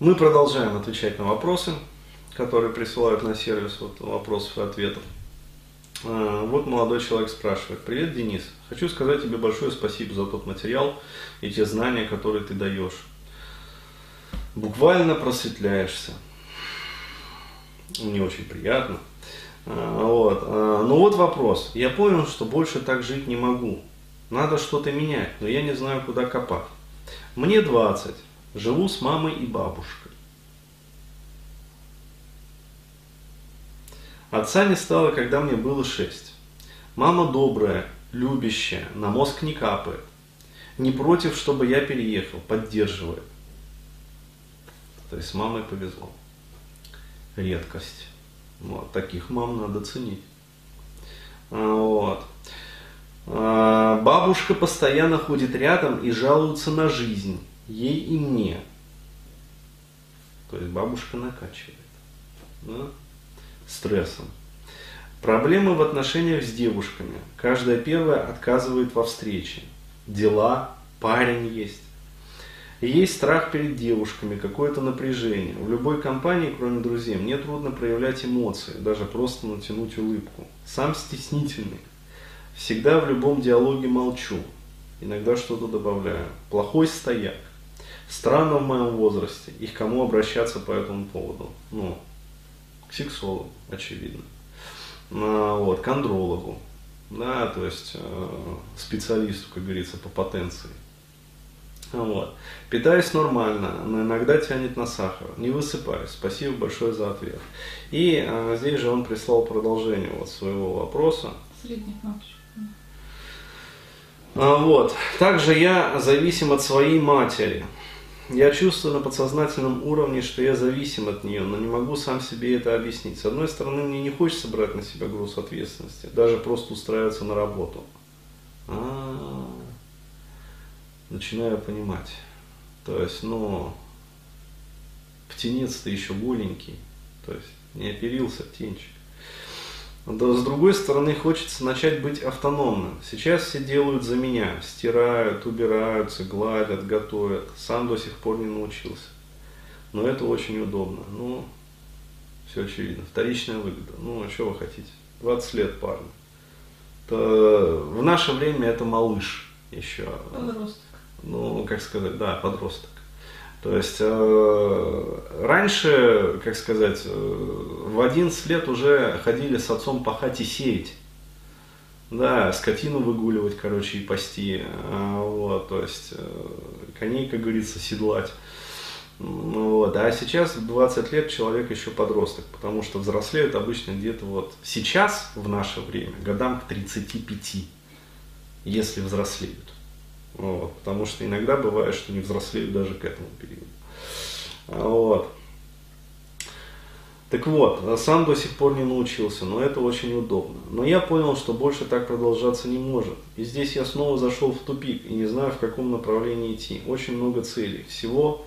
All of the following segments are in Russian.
Мы продолжаем отвечать на вопросы, которые присылают на сервис вот, вопросов и ответов. А, вот молодой человек спрашивает. Привет, Денис. Хочу сказать тебе большое спасибо за тот материал и те знания, которые ты даешь. Буквально просветляешься. Мне очень приятно. А, вот. А, ну вот вопрос. Я понял, что больше так жить не могу. Надо что-то менять, но я не знаю, куда копать. Мне 20. Живу с мамой и бабушкой. Отца не стало, когда мне было 6. Мама добрая, любящая, на мозг не капает. Не против, чтобы я переехал, поддерживает. То есть с мамой повезло. Редкость. Вот, таких мам надо ценить. А, вот. А, бабушка постоянно ходит рядом и жалуется на жизнь. Ей и мне. То есть бабушка накачивает. Да? Стрессом. Проблемы в отношениях с девушками. Каждая первая отказывает во встрече. Дела, парень есть. Есть страх перед девушками, какое-то напряжение. В любой компании, кроме друзей, мне трудно проявлять эмоции, даже просто натянуть улыбку. Сам стеснительный. Всегда в любом диалоге молчу. Иногда что-то добавляю. Плохой стояк. Странно в моем возрасте. И к кому обращаться по этому поводу? Ну, к сексологу, очевидно. А, вот, к андрологу. Да, то есть э, специалисту, как говорится, по потенции. Вот. Питаюсь нормально, но иногда тянет на сахар. Не высыпаюсь. Спасибо большое за ответ. И а, здесь же он прислал продолжение вот своего вопроса. Средних а, вот. Также я зависим от своей матери. Я чувствую на подсознательном уровне, что я зависим от нее, но не могу сам себе это объяснить. С одной стороны, мне не хочется брать на себя груз ответственности, даже просто устраиваться на работу. А-а-а начинаю понимать. То есть, ну, птенец-то еще голенький, то есть не оперился птенчик. Но с другой стороны, хочется начать быть автономным. Сейчас все делают за меня, стирают, убираются, гладят, готовят. Сам до сих пор не научился. Но это очень удобно. Ну, все очевидно. Вторичная выгода. Ну, а что вы хотите? 20 лет парня. То в наше время это малыш еще. Подросток ну, как сказать, да, подросток. То есть э, раньше, как сказать, э, в 11 лет уже ходили с отцом пахать и сеять. Да, скотину выгуливать, короче, и пасти. Э, вот, то есть э, коней, как говорится, седлать. Вот. А сейчас в 20 лет человек еще подросток, потому что взрослеют обычно где-то вот сейчас, в наше время, годам к 35, если взрослеют. Вот, потому что иногда бывает, что не взрослеют даже к этому периоду. Вот. Так вот, сам до сих пор не научился, но это очень удобно. Но я понял, что больше так продолжаться не может. И здесь я снова зашел в тупик и не знаю, в каком направлении идти. Очень много целей, всего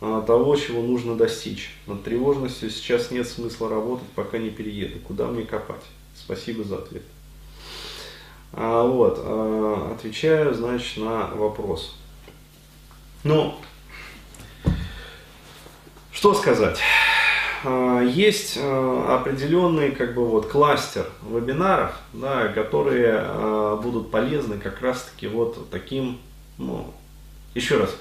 а, того, чего нужно достичь. Над тревожностью сейчас нет смысла работать, пока не перееду. Куда мне копать? Спасибо за ответ. А, вот, а, отвечаю, значит, на вопрос. Ну, что сказать? А, есть определенный как бы вот кластер вебинаров, да, которые будут полезны как раз-таки вот таким, ну, еще раз,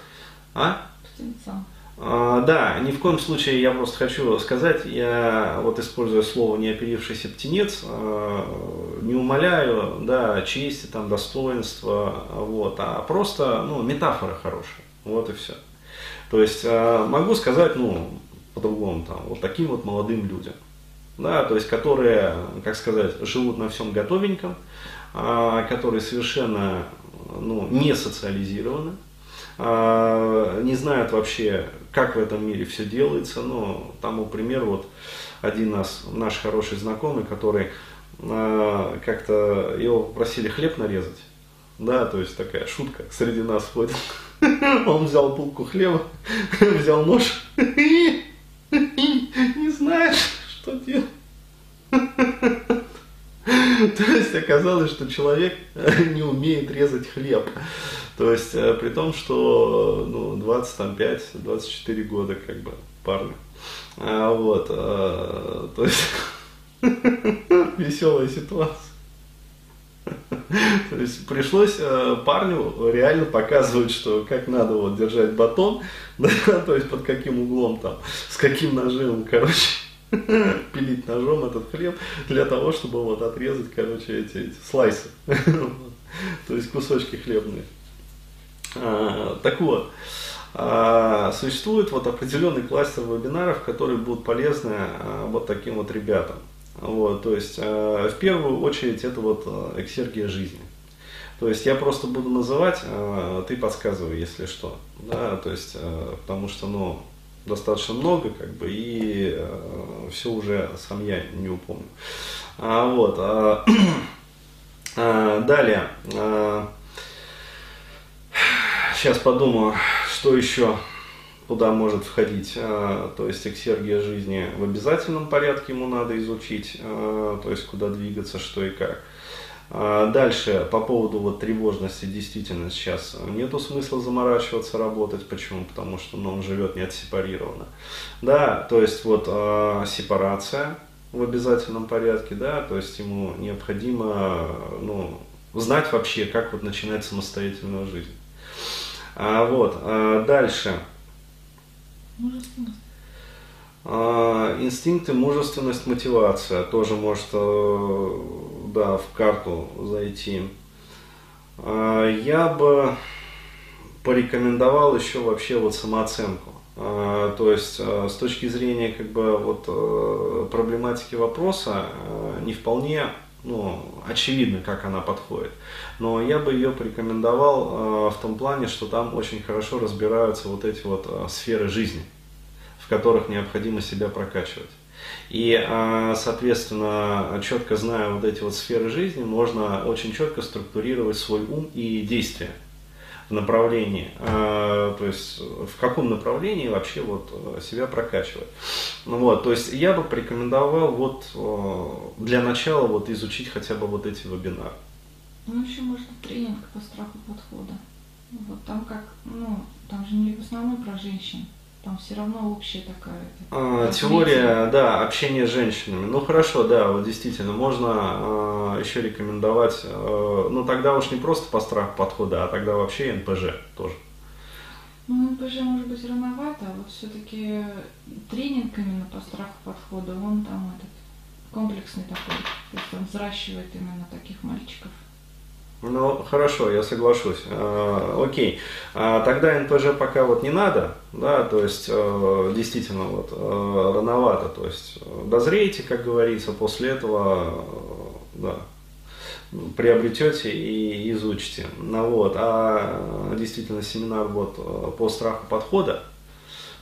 а? Птенцам. А, да, ни в коем случае я просто хочу сказать, я вот используя слово неоперившийся птенец, а, не умоляю, да, чести, там, достоинства, вот, а просто, ну, метафора хорошая, вот и все. То есть а, могу сказать, ну, по-другому, там, вот таким вот молодым людям, да, то есть которые, как сказать, живут на всем готовеньком, которые совершенно, ну, не социализированы, не знают вообще, как в этом мире все делается. Ну, тому пример, вот один нас, наш хороший знакомый, который э, как-то его попросили хлеб нарезать. Да, то есть такая шутка среди нас ходит. Он взял булку хлеба, взял нож и не знаешь, что делать. То есть оказалось, что человек не умеет резать хлеб. То есть, э, при том, что ну, 25-24 года как бы парню. А, вот, а, то есть, веселая ситуация. То есть пришлось э, парню реально показывать, что как надо вот держать батон, да, то есть под каким углом там, с каким нажимом, короче, пилить ножом этот хлеб для того, чтобы вот отрезать, короче, эти, эти слайсы, то есть кусочки хлебные. А, так вот, а, существует вот определенный кластер вебинаров, которые будут полезны а, вот таким вот ребятам. Вот, то есть в первую очередь это вот эксергия жизни. То есть я просто буду называть, ты подсказывай, если что. Да, то есть, потому что, ну, достаточно много, как бы, и все уже сам я не упомню. А, вот, а, а, далее, а, сейчас подумаю, что еще куда может входить, а, то есть эксергия жизни в обязательном порядке ему надо изучить, а, то есть куда двигаться, что и как. А, дальше, по поводу вот тревожности, действительно сейчас нету смысла заморачиваться, работать. Почему? Потому что ну, он живет не отсепарированно. Да, то есть вот э, сепарация в обязательном порядке, да, то есть ему необходимо ну, знать вообще, как вот начинать самостоятельную жизнь. А, вот, а, дальше. А, инстинкты, мужественность, мотивация тоже может э, да, в карту зайти. А, я бы порекомендовал еще вообще вот самооценку. А, то есть с точки зрения как бы вот э, проблематики вопроса не вполне ну, очевидно, как она подходит. Но я бы ее порекомендовал в том плане, что там очень хорошо разбираются вот эти вот сферы жизни в которых необходимо себя прокачивать. И, а, соответственно, четко зная вот эти вот сферы жизни, можно очень четко структурировать свой ум и действия направлении, а, то есть в каком направлении вообще вот себя прокачивать. Ну вот, то есть я бы порекомендовал вот для начала вот изучить хотя бы вот эти вебинары. Ну еще можно тренинг по страху подхода. Вот там как, ну, там же не в основном про женщин. Там все равно общая такая. А, теория, да, общение с женщинами. Ну хорошо, да, вот действительно, можно а, еще рекомендовать, а, ну тогда уж не просто по страху подхода, а тогда вообще НПЖ тоже. Ну, НПЖ может быть рановато, а вот все-таки тренинг именно по страху подхода, он там этот комплексный такой, то есть он взращивает именно таких мальчиков. Ну, хорошо, я соглашусь. Э, окей. А, тогда НПЖ пока вот не надо, да, то есть э, действительно вот э, рановато, то есть дозрейте, как говорится, после этого, да, приобретете и изучите. Ну, вот. А действительно семинар вот по страху подхода,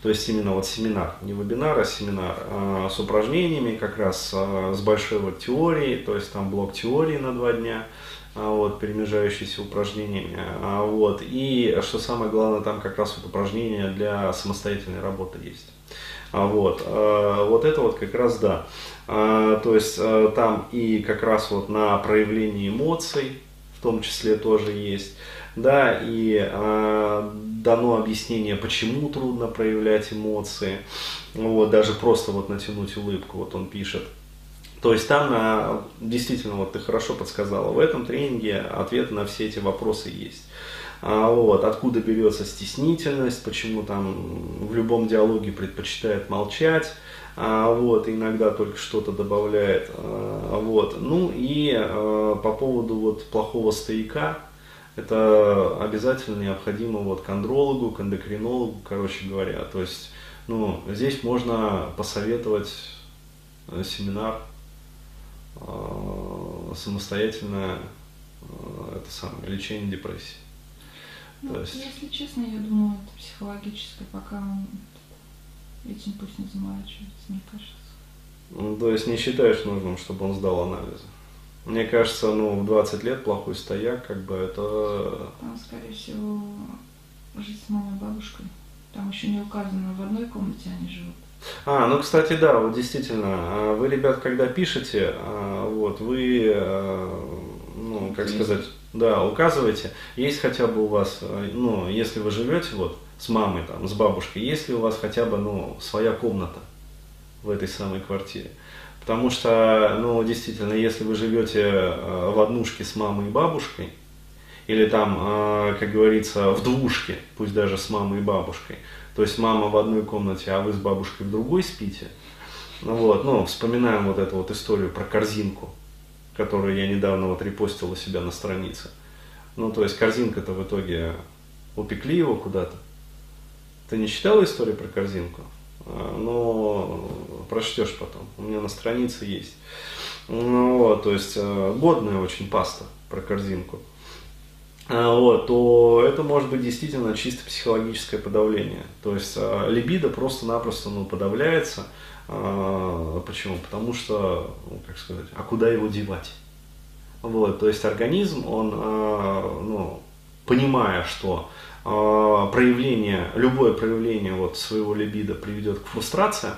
то есть именно вот семинар, не вебинар, а семинар а, с упражнениями, как раз а, с большой вот теорией, то есть там блок теории на два дня, вот, перемежающиеся упражнениями. А, вот, и что самое главное, там как раз вот упражнения для самостоятельной работы есть. А, вот, вот это вот как раз да. То есть там и как раз вот на проявление эмоций, в том числе тоже есть, да, и дано объяснение, почему трудно проявлять эмоции, вот, даже просто вот натянуть улыбку, вот он пишет, то есть там а, действительно, вот ты хорошо подсказала, в этом тренинге ответы на все эти вопросы есть. А, вот, откуда берется стеснительность, почему там в любом диалоге предпочитает молчать, а, вот, иногда только что-то добавляет. Вот. Ну и по поводу вот плохого стояка, это обязательно необходимо вот к андрологу, к эндокринологу, короче говоря. То есть, ну, здесь можно посоветовать э, семинар самостоятельное э, это самое лечение депрессии. Ну, есть... Если честно, я думаю, это психологическое, пока он этим пусть не заморачивается, мне кажется. Ну, то есть не считаешь нужным, чтобы он сдал анализы? Мне кажется, ну, в 20 лет плохой стояк, как бы это... Там, скорее всего, жить с мамой бабушкой. Там еще не указано, в одной комнате они живут. А, ну, кстати, да, вот действительно, а вы, ребят, когда пишете, а, вот, вы, а, ну, как сказать, Да, указывайте. Есть хотя бы у вас, э, ну, если вы живете вот с мамой, там, с бабушкой, есть ли у вас хотя бы, ну, своя комната в этой самой квартире. Потому что, ну, действительно, если вы живете э, в однушке с мамой и бабушкой, или там, э, как говорится, в двушке, пусть даже с мамой и бабушкой, то есть мама в одной комнате, а вы с бабушкой в другой спите, ну вот, ну, вспоминаем вот эту вот историю про корзинку, которую я недавно вот репостил у себя на странице. Ну, то есть корзинка-то в итоге упекли его куда-то. Ты не читал историю про корзинку? А, но прочтешь потом. У меня на странице есть. Ну, вот, то есть э, годная очень паста про корзинку. А, вот, то это может быть действительно чисто психологическое подавление. То есть э, либидо просто-напросто ну, подавляется. А, почему? Потому что, ну, как сказать, а куда его девать? Вот, то есть организм, он, ну, понимая, что проявление, любое проявление вот своего либидо приведет к фрустрации,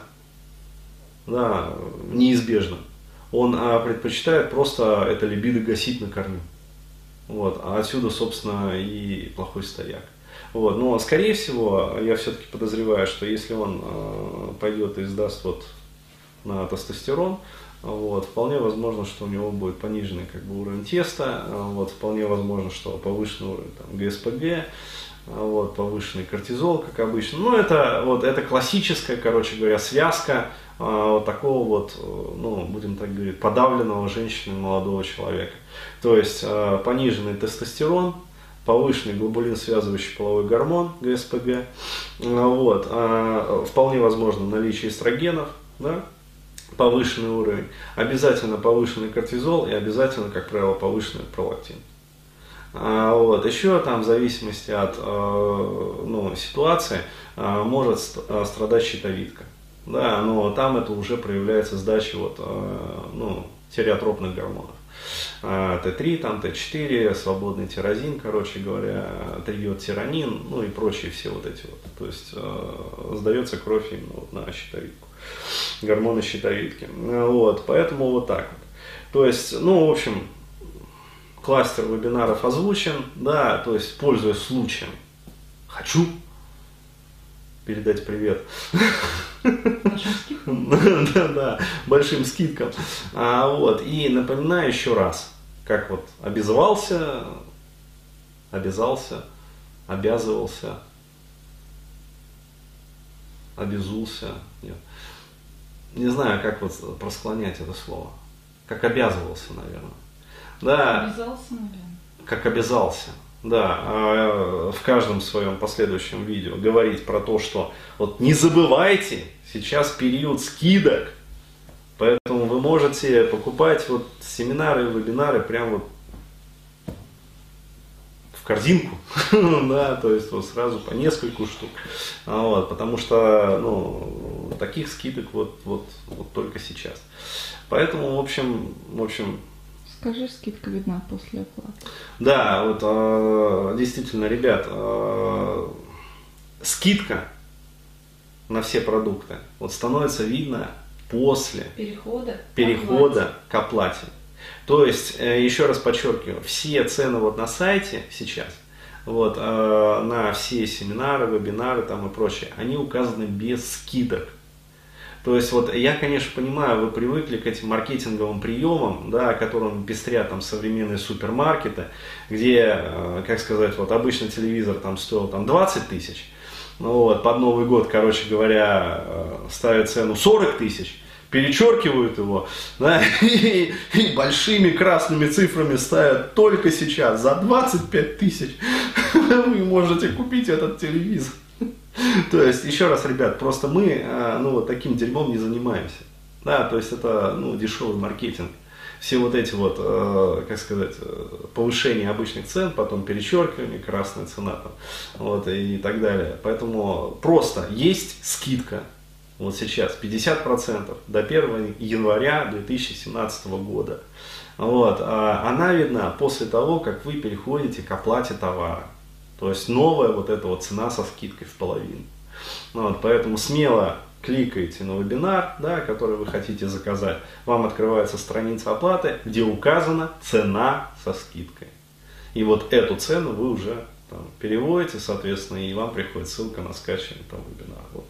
да, неизбежно, он а, предпочитает просто это либидо гасить на корню. Вот, а отсюда, собственно, и плохой стояк. Вот, но, скорее всего, я все-таки подозреваю, что если он э, пойдет и издаст вот на тестостерон, вот, вполне возможно, что у него будет пониженный как бы, уровень теста, вот, вполне возможно, что повышенный уровень там, ГСПГ, вот, повышенный кортизол, как обычно. Ну, это, вот, это классическая, короче говоря, связка а, вот такого вот, ну, будем так говорить, подавленного женщины молодого человека. То есть а, пониженный тестостерон, повышенный глобулин связывающий половой гормон ГСПГ, а, вот, вполне возможно наличие эстрогенов, да, повышенный уровень, обязательно повышенный кортизол и обязательно, как правило, повышенный пролактин. Вот. Еще там в зависимости от ну, ситуации может страдать щитовидка. Да, но там это уже проявляется сдача вот, э, ну, тиреотропных гормонов. Э, Т3, там Т4, свободный тирозин, короче говоря, триодтиранин, ну и прочие все вот эти вот. То есть э, сдается кровь именно вот на щитовидку, гормоны щитовидки. Вот, поэтому вот так вот. То есть, ну, в общем, кластер вебинаров озвучен, да, то есть, пользуясь случаем, хочу передать привет. Да, да, большим скидкам. А, вот, и напоминаю еще раз, как вот обязывался, обязался, обязывался, обязулся, нет. Не знаю, как вот просклонять это слово. Как обязывался, наверное. Да. Обязался, наверное. Как обязался да, а, в каждом своем последующем видео говорить про то, что вот не забывайте, сейчас период скидок, поэтому вы можете покупать вот семинары вебинары прямо вот корзинку, да, то есть вот сразу по нескольку штук, а вот, потому что, ну, таких скидок вот, вот, вот только сейчас. Поэтому, в общем, в общем, Скажи, скидка видна после оплаты. Да, вот э, действительно, ребят, э, скидка на все продукты вот становится видно после перехода, перехода к оплате. То есть, э, еще раз подчеркиваю, все цены вот на сайте сейчас, вот, э, на все семинары, вебинары там и прочее, они указаны без скидок. То есть вот я, конечно, понимаю, вы привыкли к этим маркетинговым приемам, да, которым пестрят там современные супермаркеты, где, э, как сказать, вот обычно телевизор там стоил там 20 тысяч, ну вот, под Новый год, короче говоря, ставят цену 40 тысяч, перечеркивают его, да, и, и большими красными цифрами ставят только сейчас за 25 тысяч вы можете купить этот телевизор. То есть, еще раз, ребят, просто мы, э, ну, вот таким дерьмом не занимаемся. Да, то есть это, ну, дешевый маркетинг. Все вот эти вот, э, как сказать, э, повышения обычных цен, потом перечеркивание, красная цена там, вот, и так далее. Поэтому просто есть скидка, вот сейчас 50% до 1 января 2017 года. Вот, а она видна после того, как вы переходите к оплате товара. То есть новая вот эта вот цена со скидкой в половину. Ну, вот, поэтому смело кликаете на вебинар, да, который вы хотите заказать. Вам открывается страница оплаты, где указана цена со скидкой. И вот эту цену вы уже там, переводите, соответственно, и вам приходит ссылка на скачивание там вебинара. Вот